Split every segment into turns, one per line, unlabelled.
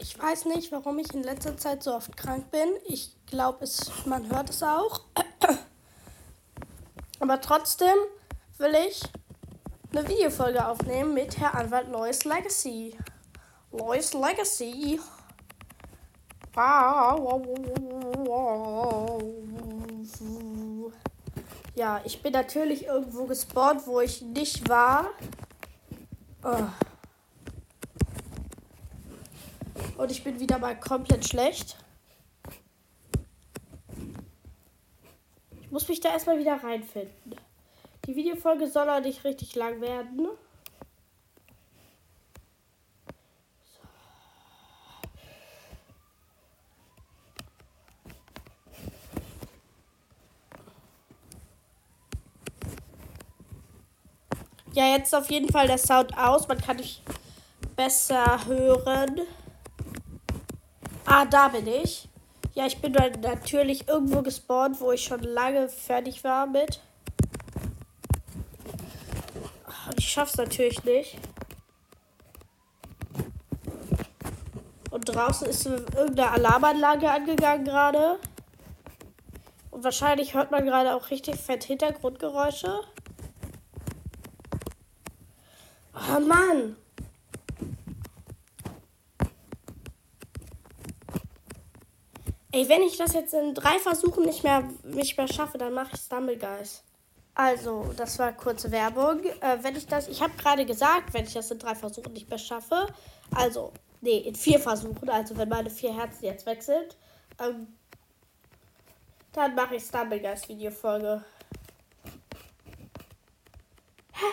Ich weiß nicht, warum ich in letzter Zeit so oft krank bin. Ich glaube, man hört es auch. Aber trotzdem will ich eine Videofolge aufnehmen mit Herr Anwalt Lois Legacy. Lois Legacy. Ja, ich bin natürlich irgendwo gespawnt, wo ich nicht war. Oh. Und ich bin wieder mal komplett schlecht. Ich muss mich da erstmal wieder reinfinden. Die Videofolge soll auch nicht richtig lang werden. Ja, jetzt auf jeden Fall der Sound aus. Man kann dich besser hören. Ah, da bin ich. Ja, ich bin natürlich irgendwo gespawnt, wo ich schon lange fertig war mit. Und ich schaff's natürlich nicht. Und draußen ist irgendeine Alarmanlage angegangen gerade. Und wahrscheinlich hört man gerade auch richtig fett Hintergrundgeräusche. Oh Mann! Ey, wenn ich das jetzt in drei Versuchen nicht mehr, nicht mehr schaffe, dann mache ich Stumble Guys. Also, das war kurze Werbung. Äh, wenn ich das, ich habe gerade gesagt, wenn ich das in drei Versuchen nicht mehr schaffe, also, nee, in vier Versuchen, also wenn meine vier Herzen jetzt weg ähm, dann mache ich Stumble Guys Videofolge. Hä?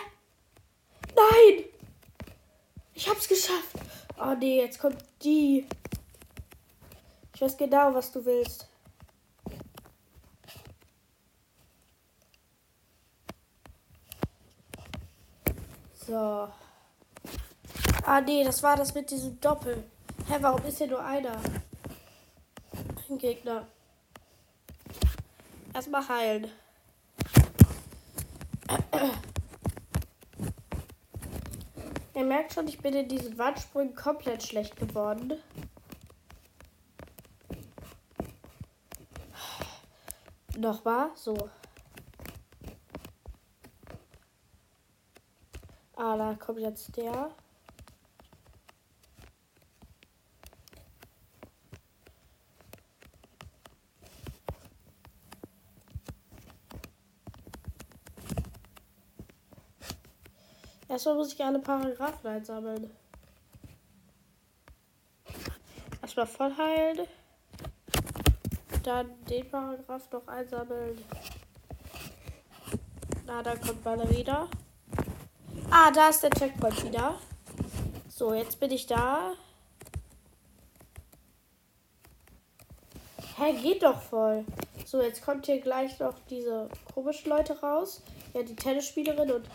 Nein! Ich hab's geschafft! Oh nee, jetzt kommt die. Ich weiß genau, was du willst. So. Ah, nee, das war das mit diesem Doppel. Hä, warum ist hier nur einer? Ein Gegner. Erstmal heilen. Ihr merkt schon, ich bin in diesen Wandsprüngen komplett schlecht geworden. Nochmal, so. Ah, da kommt jetzt der. Erstmal muss ich eine Paragraphen einsammeln. Erstmal voll heilen dann den Paragraph noch einsammeln. Na, da kommt meine wieder. Ah, da ist der Checkpoint wieder. So, jetzt bin ich da. Hä, geht doch voll. So, jetzt kommt hier gleich noch diese komischen Leute raus. Ja, die Tennisspielerin und.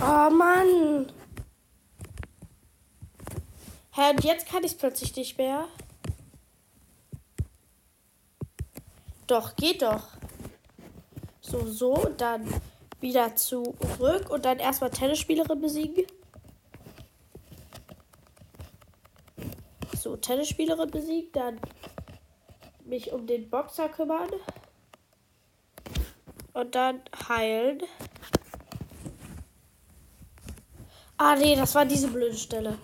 Oh Mann! Hä, und jetzt kann ich es plötzlich nicht mehr. Doch, geht doch. So, so, dann wieder zurück und dann erstmal Tennisspielerin besiegen. So, Tennisspielerin besiegen, dann mich um den Boxer kümmern. Und dann heilen. Ah, nee, das war diese blöde Stelle.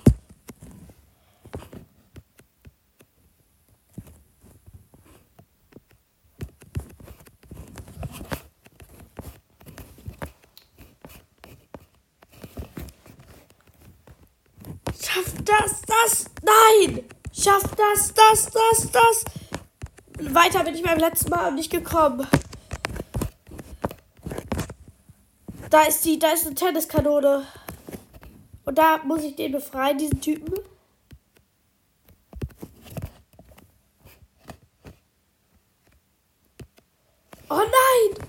das, das, nein! Schaff das, das, das, das. Weiter bin ich beim letzten Mal nicht gekommen. Da ist die, da ist eine Tenniskanone. Und da muss ich den befreien, diesen Typen. Oh nein!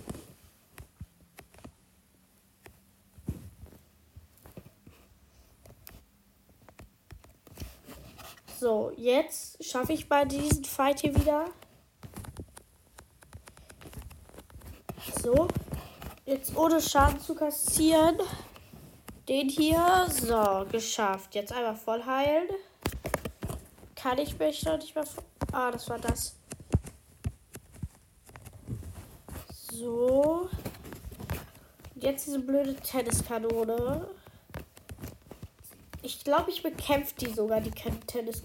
So, jetzt schaffe ich bei diesen Fight hier wieder. So. Jetzt ohne Schaden zu kassieren. Den hier. So, geschafft. Jetzt einmal voll heilen. Kann ich mich noch nicht mehr. Ah, das war das. So. Jetzt diese blöde Tenniskanone. Ich glaube, ich bekämpfe die sogar, die Tennis.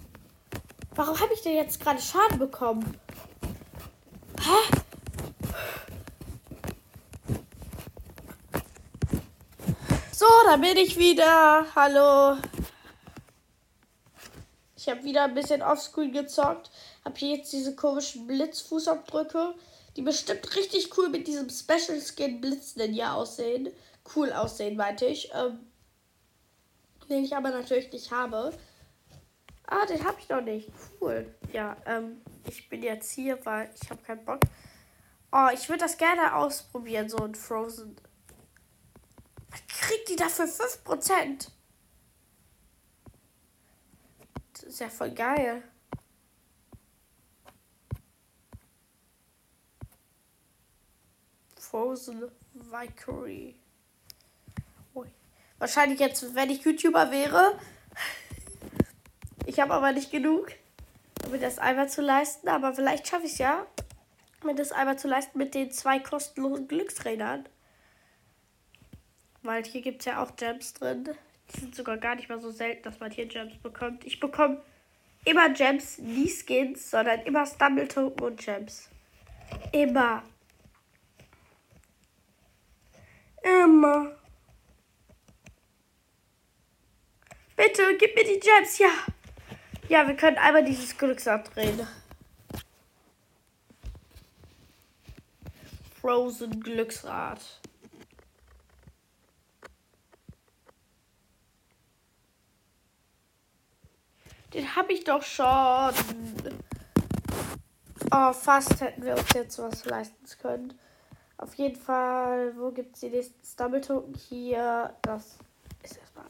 Warum habe ich denn jetzt gerade Schaden bekommen? Hä? So, da bin ich wieder. Hallo. Ich habe wieder ein bisschen offscreen gezockt. Habe hier jetzt diese komischen Blitzfußabdrücke, die bestimmt richtig cool mit diesem Special Skin Blitz Ninja aussehen. Cool aussehen, meinte ich. Ähm, den ich aber natürlich nicht habe. Ah, den habe ich noch nicht. Cool. Ja, ähm, ich bin jetzt hier, weil ich habe keinen Bock. Oh, ich würde das gerne ausprobieren, so ein Frozen. Kriegt die dafür 5%? Das ist ja voll geil. Frozen Victory. Wahrscheinlich jetzt, wenn ich YouTuber wäre. Ich habe aber nicht genug, um mir das einmal zu leisten. Aber vielleicht schaffe ich es ja, mir das einmal zu leisten mit den zwei kostenlosen Glücksrädern. Weil hier gibt es ja auch Gems drin. Die sind sogar gar nicht mal so selten, dass man hier Gems bekommt. Ich bekomme immer Gems, nie Skins, sondern immer Stumble Token und Gems. Immer. Immer. Bitte, gib mir die Gems, ja. Ja, wir können einmal dieses Glücksrad drehen. Frozen Glücksrad. Den habe ich doch schon. Oh, fast hätten wir uns jetzt was leisten können. Auf jeden Fall, wo gibt es die nächsten Stumble Token? Hier, das ist erstmal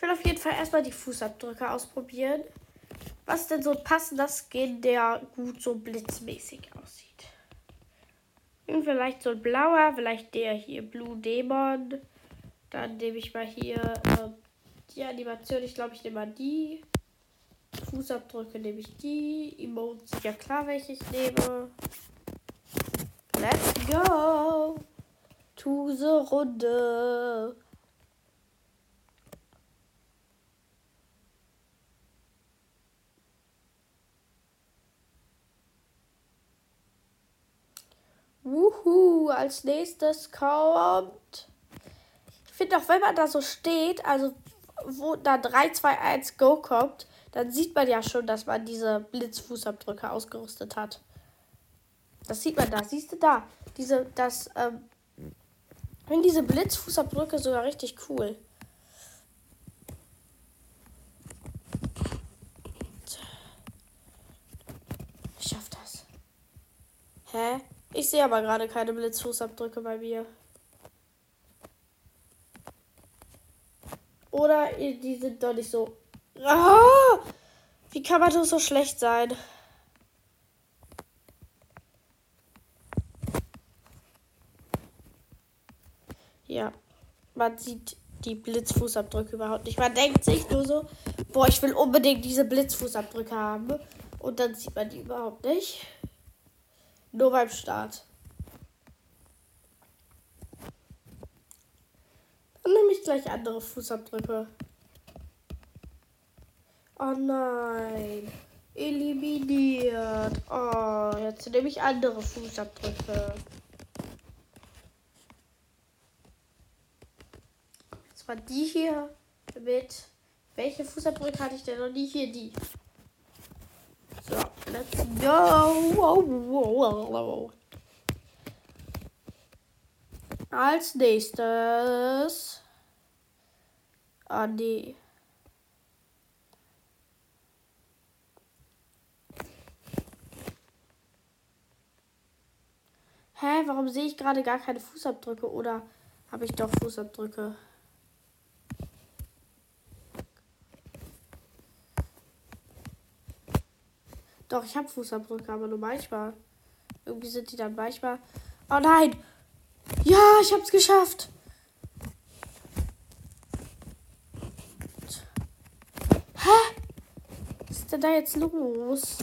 ich will auf jeden Fall erstmal die Fußabdrücke ausprobieren. Was denn so ein passender Skin, der gut so blitzmäßig aussieht. Und vielleicht so ein blauer, vielleicht der hier, Blue Demon. Dann nehme ich mal hier äh, die Animation. Ich glaube, ich nehme mal die. Fußabdrücke nehme ich die. Emotes, ja klar, welche ich nehme. Let's go! To the Runde. Wuhu, als nächstes kommt. Ich finde auch, wenn man da so steht, also wo da 3, 2, 1 Go kommt, dann sieht man ja schon, dass man diese Blitzfußabdrücke ausgerüstet hat. Das sieht man da. Siehst du da? Diese, das, ähm, finde diese Blitzfußabdrücke sogar richtig cool. Ich schaff das. Hä? Ich sehe aber gerade keine Blitzfußabdrücke bei mir. Oder die sind doch nicht so. Ah! Wie kann man doch so schlecht sein? Ja, man sieht die Blitzfußabdrücke überhaupt nicht. Man denkt sich nur so, boah, ich will unbedingt diese Blitzfußabdrücke haben. Und dann sieht man die überhaupt nicht. Nur beim Start. Dann nehme ich gleich andere Fußabdrücke. Oh nein. Eliminiert. Oh, jetzt nehme ich andere Fußabdrücke. Jetzt war die hier mit. Welche Fußabdrücke hatte ich denn noch nie? Hier die. Let's go. Als nächstes. Nee. Hä, warum sehe ich gerade gar keine Fußabdrücke? Oder habe ich doch Fußabdrücke? Doch, ich habe Fußabdrücke, aber nur manchmal. Irgendwie sind die dann manchmal. Oh nein! Ja, ich hab's geschafft! Hä? Was ist denn da jetzt los?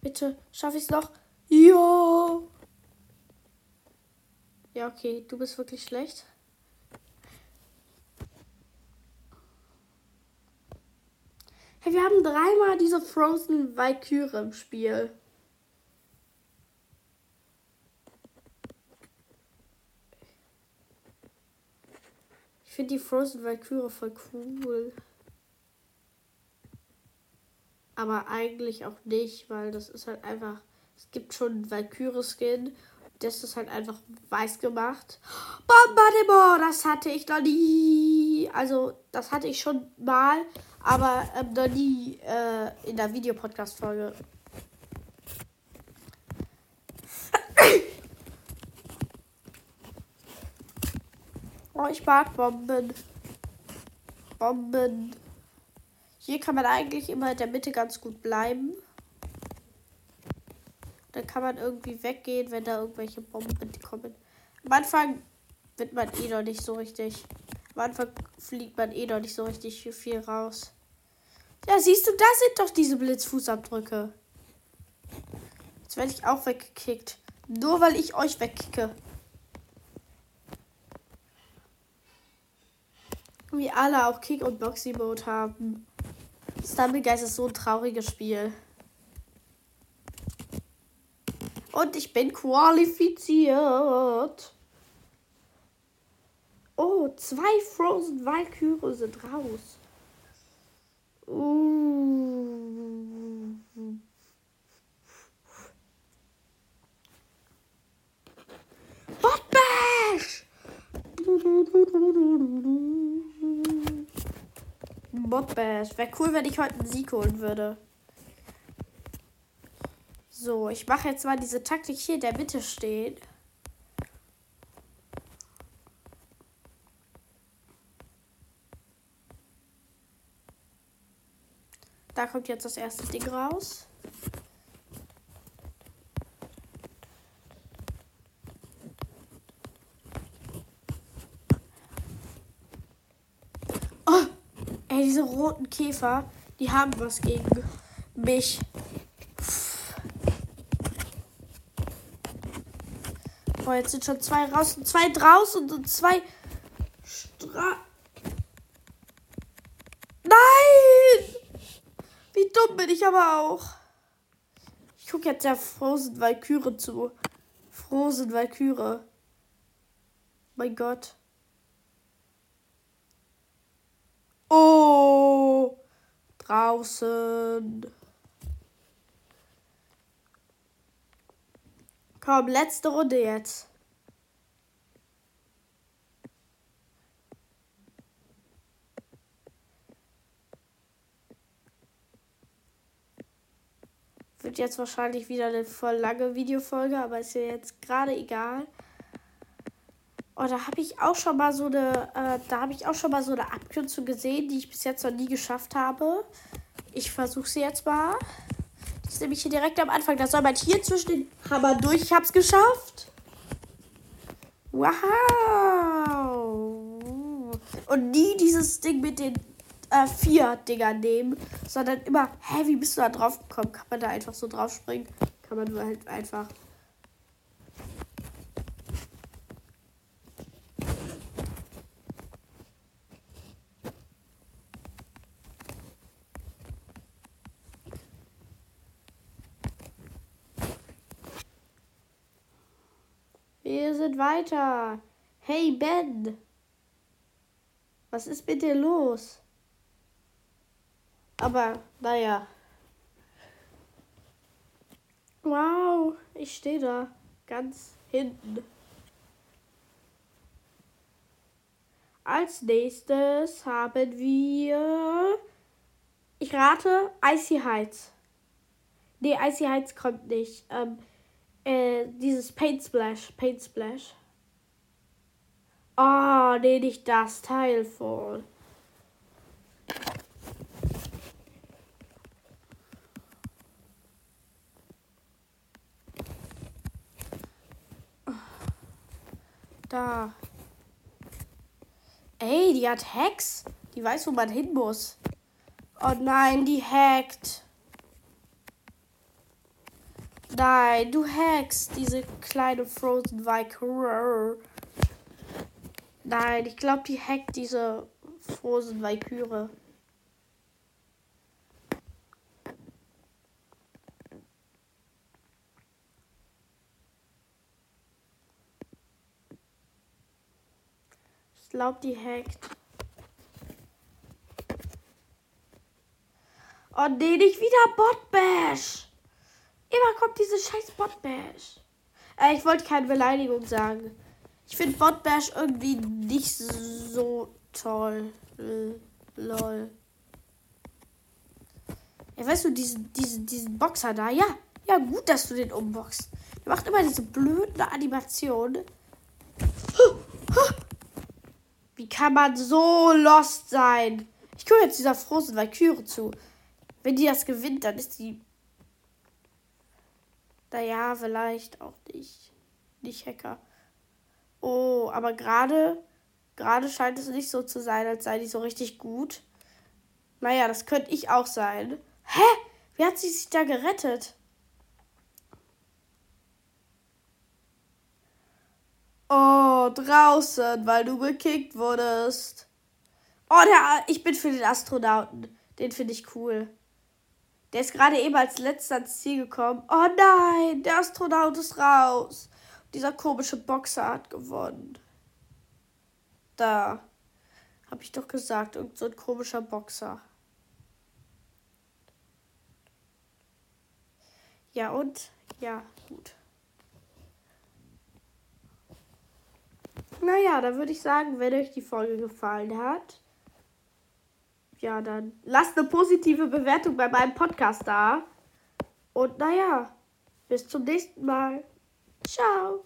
Bitte, schaffe ich's noch? Jo! Ja, okay, du bist wirklich schlecht. Hey, wir haben dreimal diese Frozen Valkyrie im Spiel. Ich finde die Frozen Valkyrie voll cool. Aber eigentlich auch nicht, weil das ist halt einfach. Es gibt schon einen Valkyrie-Skin. Das ist halt einfach weiß gemacht. Bombardement, das hatte ich noch nie. Also, das hatte ich schon mal, aber ähm, noch nie äh, in der Videopodcast-Folge. Oh, ich mag Bomben. Bomben. Hier kann man eigentlich immer in der Mitte ganz gut bleiben. Dann kann man irgendwie weggehen, wenn da irgendwelche Bomben kommen. Am Anfang wird man eh noch nicht so richtig. Am Anfang fliegt man eh noch nicht so richtig viel raus. Ja, siehst du, da sind doch diese Blitzfußabdrücke. Jetzt werde ich auch weggekickt. Nur weil ich euch wegkicke. Wie alle auch Kick- und Boxy-Mode haben. Stumblegeist ist so ein trauriges Spiel. Und ich bin qualifiziert. Oh, zwei Frozen Valkyrie sind raus. Uh. Botbash! Botbash. Wäre cool, wenn ich heute einen Sieg holen würde. So, ich mache jetzt mal diese Taktik hier der Mitte stehen. Kommt jetzt das erste Ding raus. Oh, ey, diese roten Käfer, die haben was gegen mich. Boah, jetzt sind schon zwei raus und zwei draußen und zwei Stra. Nein! Wie dumm bin ich aber auch. Ich gucke jetzt der Frozen Valkyrie zu. Frozen Valkyrie. Mein Gott. Oh! Draußen. Komm, letzte Runde jetzt. Wird jetzt wahrscheinlich wieder eine voll lange Videofolge, aber ist ja jetzt gerade egal. Oh, da habe ich auch schon mal so eine, äh, da habe ich auch schon mal so eine Abkürzung gesehen, die ich bis jetzt noch nie geschafft habe. Ich versuche sie jetzt mal. Das ist nämlich hier direkt am Anfang. Da soll man hier zwischen den Hammer durch. Ich hab's geschafft. Wow. Und nie dieses Ding mit den äh, vier Dingern nehmen, sondern immer, hä, wie bist du da drauf gekommen? Kann man da einfach so drauf springen? Kann man halt einfach. Wir sind weiter. Hey Ben. Was ist mit dir los? Aber, naja. Wow, ich stehe da. Ganz hinten. Als nächstes haben wir. Ich rate Icy Heights. Nee, Icy Heights kommt nicht. Ähm, äh, dieses Paint Splash. Paint Splash. Oh, nee, nicht das Teil voll. Da. Ey, die hat Hacks. Die weiß, wo man hin muss. Oh nein, die hackt. Nein, du hackst diese kleine Frozen Valkyrie. Nein, ich glaube, die hackt diese Frozen Valkyrie. Glaube, die hackt. Oh nee, nicht wieder Botbash. Immer kommt diese scheiß Botbash. Äh, ich wollte keine Beleidigung sagen. Ich finde Botbash irgendwie nicht so toll. Lol. Ja, weißt du, diesen, diesen, diesen Boxer da? Ja, ja, gut, dass du den umboxst. Der macht immer diese blöden Animationen. Wie kann man so lost sein? Ich gucke jetzt dieser Frozen Valkyrie zu. Wenn die das gewinnt, dann ist die naja, vielleicht auch nicht. Nicht Hacker. Oh, aber gerade, gerade scheint es nicht so zu sein, als sei die so richtig gut. Naja, das könnte ich auch sein. Hä? Wie hat sie sich da gerettet? Oh, draußen, weil du gekickt wurdest. Oh, der, ich bin für den Astronauten. Den finde ich cool. Der ist gerade eben als letzter ans Ziel gekommen. Oh nein, der Astronaut ist raus. Dieser komische Boxer hat gewonnen. Da. Hab ich doch gesagt, irgend so ein komischer Boxer. Ja, und? Ja, gut. Naja, dann würde ich sagen, wenn euch die Folge gefallen hat, ja, dann lasst eine positive Bewertung bei meinem Podcast da. Und naja, bis zum nächsten Mal. Ciao.